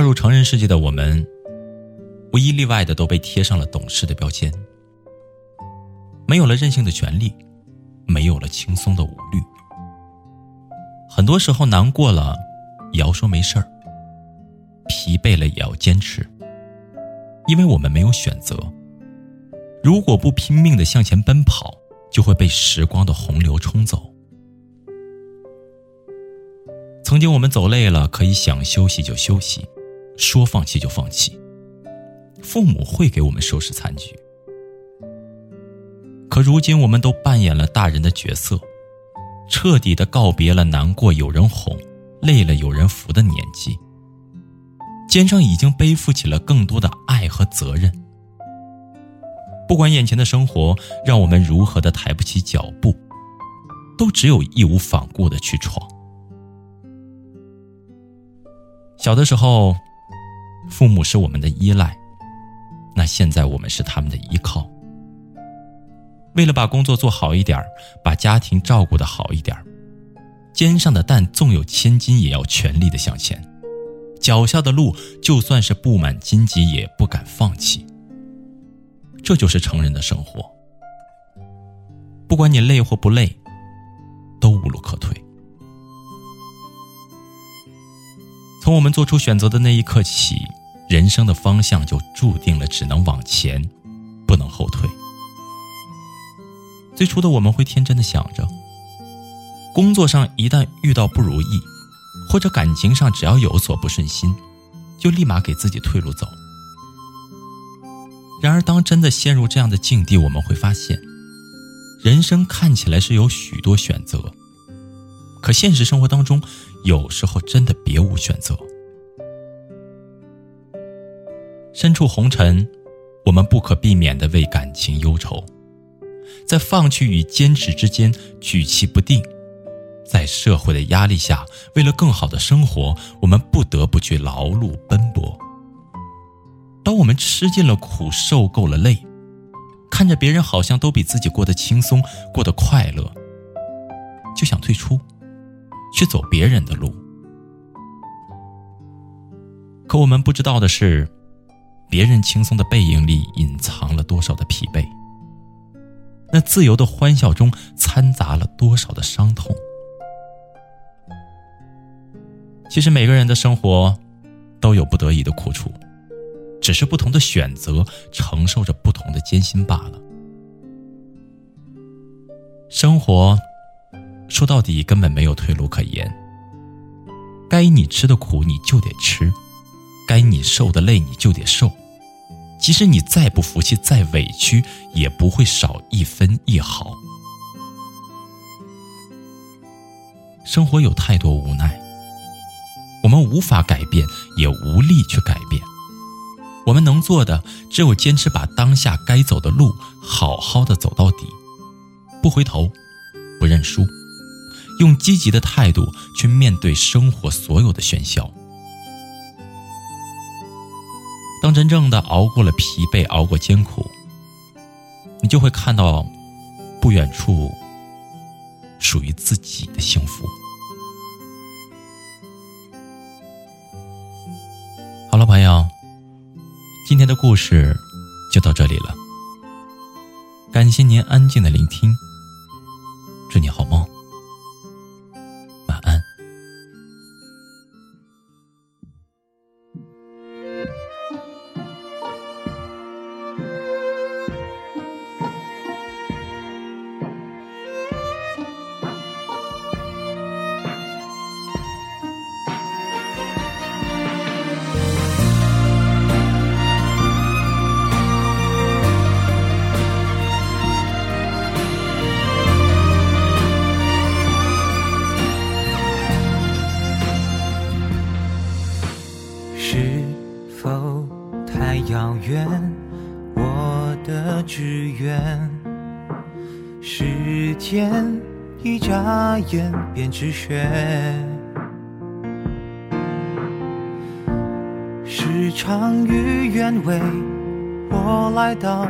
踏入成人世界的我们，无一例外的都被贴上了懂事的标签，没有了任性的权利，没有了轻松的无虑。很多时候难过了，也要说没事儿；疲惫了也要坚持，因为我们没有选择。如果不拼命的向前奔跑，就会被时光的洪流冲走。曾经我们走累了，可以想休息就休息。说放弃就放弃，父母会给我们收拾残局。可如今，我们都扮演了大人的角色，彻底的告别了难过有人哄、累了有人扶的年纪，肩上已经背负起了更多的爱和责任。不管眼前的生活让我们如何的抬不起脚步，都只有义无反顾的去闯。小的时候。父母是我们的依赖，那现在我们是他们的依靠。为了把工作做好一点把家庭照顾的好一点肩上的担纵有千斤，也要全力的向前；脚下的路就算是布满荆棘，也不敢放弃。这就是成人的生活。不管你累或不累，都无路可退。从我们做出选择的那一刻起。人生的方向就注定了只能往前，不能后退。最初的我们会天真的想着，工作上一旦遇到不如意，或者感情上只要有所不顺心，就立马给自己退路走。然而，当真的陷入这样的境地，我们会发现，人生看起来是有许多选择，可现实生活当中，有时候真的别无选择。身处红尘，我们不可避免的为感情忧愁，在放弃与坚持之间举棋不定，在社会的压力下，为了更好的生活，我们不得不去劳碌奔波。当我们吃尽了苦，受够了累，看着别人好像都比自己过得轻松，过得快乐，就想退出，去走别人的路。可我们不知道的是。别人轻松的背影里隐藏了多少的疲惫？那自由的欢笑中掺杂了多少的伤痛？其实每个人的生活都有不得已的苦楚，只是不同的选择承受着不同的艰辛罢了。生活说到底根本没有退路可言，该你吃的苦你就得吃，该你受的累你就得受。即使你再不服气、再委屈，也不会少一分一毫。生活有太多无奈，我们无法改变，也无力去改变。我们能做的，只有坚持把当下该走的路好好的走到底，不回头，不认输，用积极的态度去面对生活所有的喧嚣。当真正的熬过了疲惫，熬过艰苦，你就会看到不远处属于自己的幸福。好了，朋友，今天的故事就到这里了。感谢您安静的聆听，祝你好梦。遥远，我的志愿。时间一眨眼便止血，时常与愿违，我来到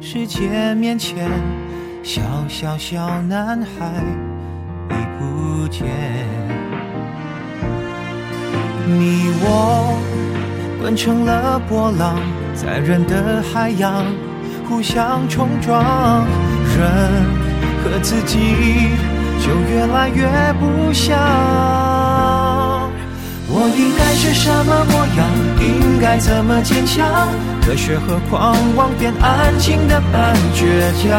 世界面前，小小小男孩已不见，你我。滚成了波浪，在人的海洋互相冲撞，人和自己就越来越不像。我应该是什么模样？应该怎么坚强？热血和狂妄变安静的半倔强，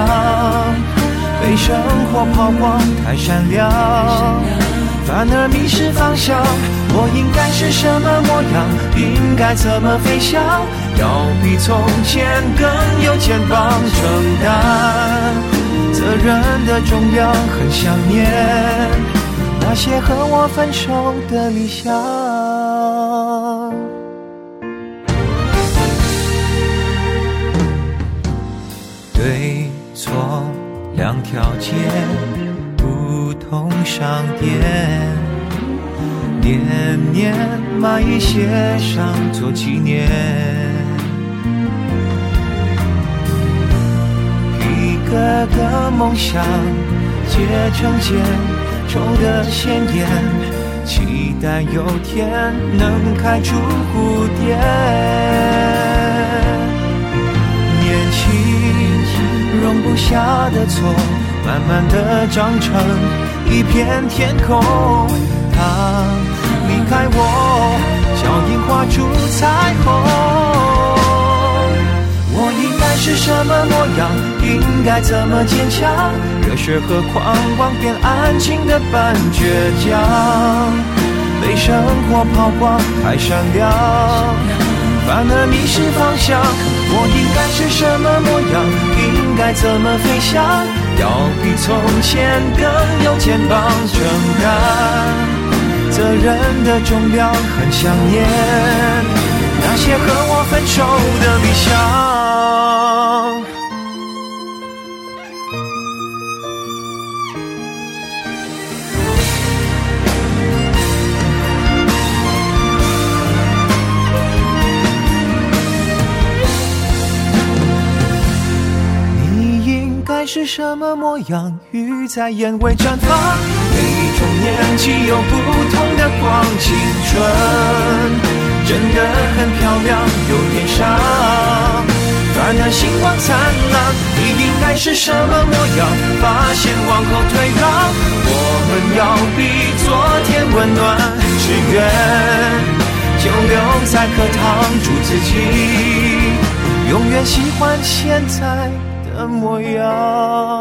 被生活抛光太闪亮，反而迷失方向。我应该是什么模样？应该怎么飞翔？要比从前更有肩膀承担责任的重量，很想念那些和我分手的理想。对错两条街，不同商店。年年买一些上做纪念，个个梦想结成茧，抽得鲜艳，期待有天能开出蝴蝶。年轻容不下的错，慢慢的长成一片天空。他离开我，什么模样？应该怎么坚强？热血和狂妄变安静的半倔强，被生活抛光太闪亮，反而迷失方向。我应该是什么模样？应该怎么飞翔？要比从前更有肩膀承担。责任的重量，很想念那些和我分手的理想。是什么模样？鱼在眼尾绽放。每一种年纪有不同的光，青春真的很漂亮，有点伤，反而星光灿烂。你应该是什么模样？发现往后退让，我们要比昨天温暖。只愿就留在课堂，祝自己永远喜欢现在的模样。